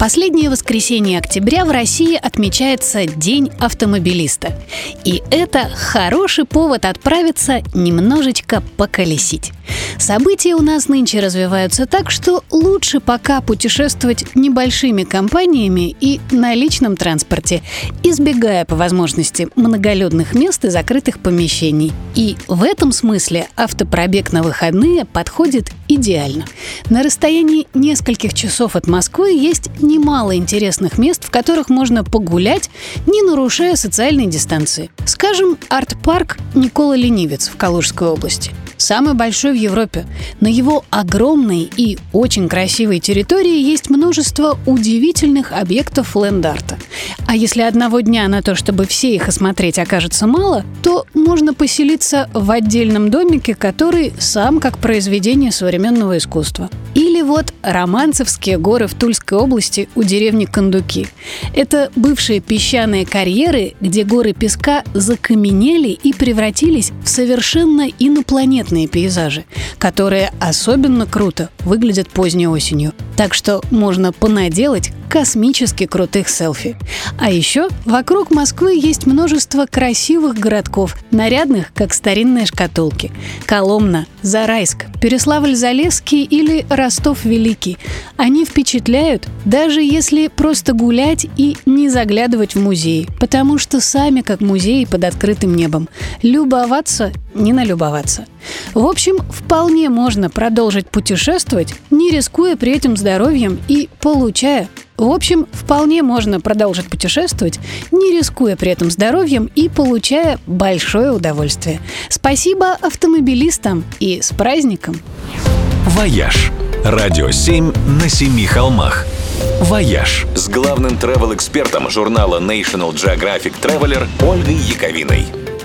Последнее воскресенье октября в России отмечается День автомобилиста. И это хороший повод отправиться немножечко поколесить. События у нас нынче развиваются так, что лучше пока путешествовать небольшими компаниями и на личном транспорте, избегая по возможности многолюдных мест и закрытых помещений. И в этом смысле автопробег на выходные подходит идеально. На расстоянии нескольких часов от Москвы есть немало интересных мест, в которых можно погулять, не нарушая социальной дистанции. Скажем, арт-парк Никола Ленивец в Калужской области самый большой в Европе. На его огромной и очень красивой территории есть множество удивительных объектов ленд-арта. А если одного дня на то, чтобы все их осмотреть, окажется мало, то можно поселиться в отдельном домике, который сам как произведение современного искусства. Или вот Романцевские горы в Тульской области у деревни Кондуки. Это бывшие песчаные карьеры, где горы песка закаменели и превратились в совершенно инопланетные пейзажи, которые особенно круто выглядят поздней осенью. Так что можно понаделать космически крутых селфи. А еще вокруг Москвы есть множество красивых городков, нарядных, как старинные шкатулки. Коломна, Зарайск, Переславль-Залесский или Ростов-Великий. Они впечатляют, даже если просто гулять и не заглядывать в музей, потому что сами как музеи под открытым небом. Любоваться, не налюбоваться. В общем, вполне можно продолжить путешествовать, не рискуя при этом здоровьем и получая в общем, вполне можно продолжить путешествовать, не рискуя при этом здоровьем и получая большое удовольствие. Спасибо автомобилистам и с праздником! «Вояж» – радио 7 на семи холмах. «Вояж» с главным travel-экспертом журнала National Geographic Traveler Ольгой Яковиной.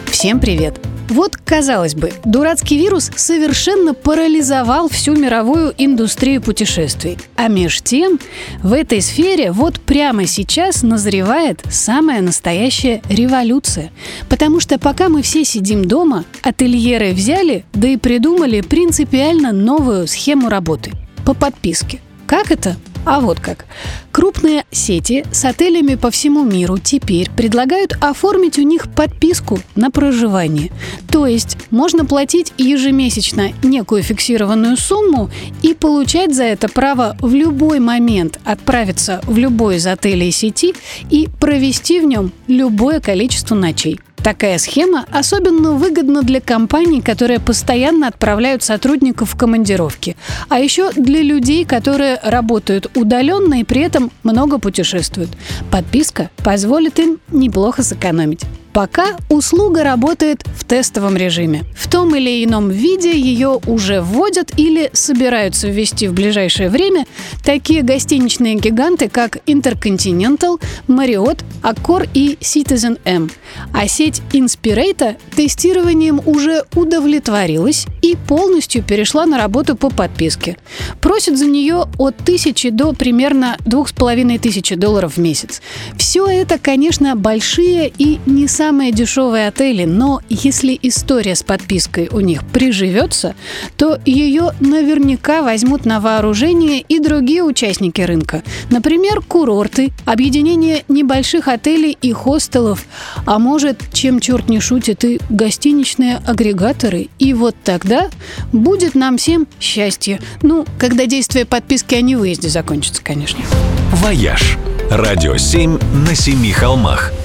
Всем привет! Вот, казалось бы, дурацкий вирус совершенно парализовал всю мировую индустрию путешествий. А меж тем, в этой сфере вот прямо сейчас назревает самая настоящая революция. Потому что пока мы все сидим дома, ательеры взяли, да и придумали принципиально новую схему работы по подписке. Как это? А вот как. Крупные сети с отелями по всему миру теперь предлагают оформить у них подписку на проживание. То есть можно платить ежемесячно некую фиксированную сумму и получать за это право в любой момент отправиться в любой из отелей сети и провести в нем любое количество ночей. Такая схема особенно выгодна для компаний, которые постоянно отправляют сотрудников в командировки, а еще для людей, которые работают удаленно и при этом много путешествуют. Подписка позволит им неплохо сэкономить. Пока услуга работает в тестовом режиме. В том или ином виде ее уже вводят или собираются ввести в ближайшее время такие гостиничные гиганты, как Intercontinental, Marriott, Accor и Citizen M. А сеть Inspirata тестированием уже удовлетворилась и полностью перешла на работу по подписке. Просит за нее от тысячи до примерно двух с половиной тысячи долларов в месяц. Все это, конечно, большие и не самые самые дешевые отели, но если история с подпиской у них приживется, то ее наверняка возьмут на вооружение и другие участники рынка. Например, курорты, объединение небольших отелей и хостелов, а может, чем черт не шутит, и гостиничные агрегаторы. И вот тогда будет нам всем счастье. Ну, когда действие подписки о невыезде закончится, конечно. «Вояж» – радио 7 на семи холмах –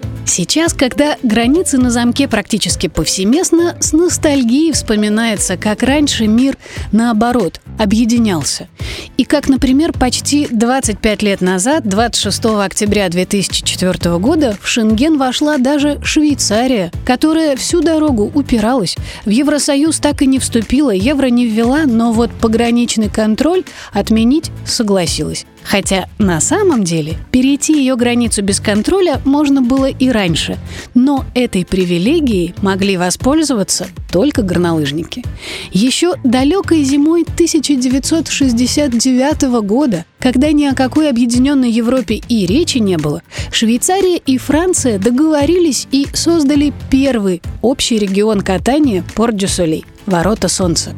Сейчас, когда границы на замке практически повсеместно, с ностальгией вспоминается, как раньше мир, наоборот, объединялся. И как, например, почти 25 лет назад, 26 октября 2004 года, в Шенген вошла даже Швейцария, которая всю дорогу упиралась. В Евросоюз так и не вступила, евро не ввела, но вот пограничный контроль отменить согласилась. Хотя на самом деле перейти ее границу без контроля можно было и раньше, но этой привилегией могли воспользоваться только горнолыжники. Еще далекой зимой 1969 года, когда ни о какой объединенной Европе и речи не было, Швейцария и Франция договорились и создали первый общий регион катания Порт-Дю-Солей – Ворота Солнца.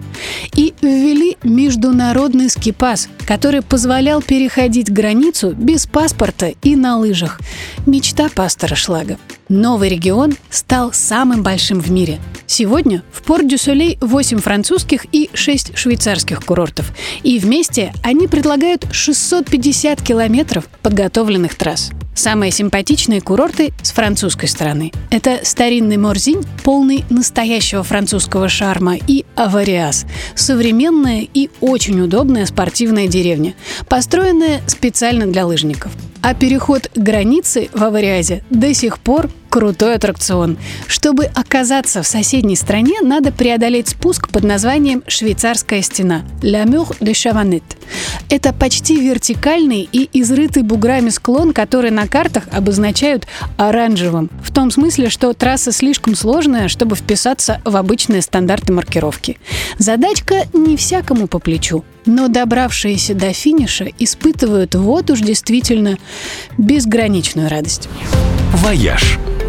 И ввели международный скипас, который позволял переходить границу без паспорта и на лыжах. Мечта пастора Шлага. Новый регион стал самым большим в мире. Сегодня в Порт-Дю-Солей 8 французских и 6 швейцарских курортов. И вместе они предлагают 650 километров подготовленных трасс. Самые симпатичные курорты с французской стороны. Это старинный Морзинь, полный настоящего французского шарма, и Авариас – современная и очень удобная спортивная деревня, построенная специально для лыжников. А переход границы в Авариазе до сих пор крутой аттракцион. Чтобы оказаться в соседней стране, надо преодолеть спуск под названием «Швейцарская стена» – «La Mur de Chavannet». Это почти вертикальный и изрытый буграми склон, который на картах обозначают оранжевым, в том смысле, что трасса слишком сложная, чтобы вписаться в обычные стандарты маркировки. Задачка не всякому по плечу, но добравшиеся до финиша испытывают вот уж действительно безграничную радость. «Вояж» –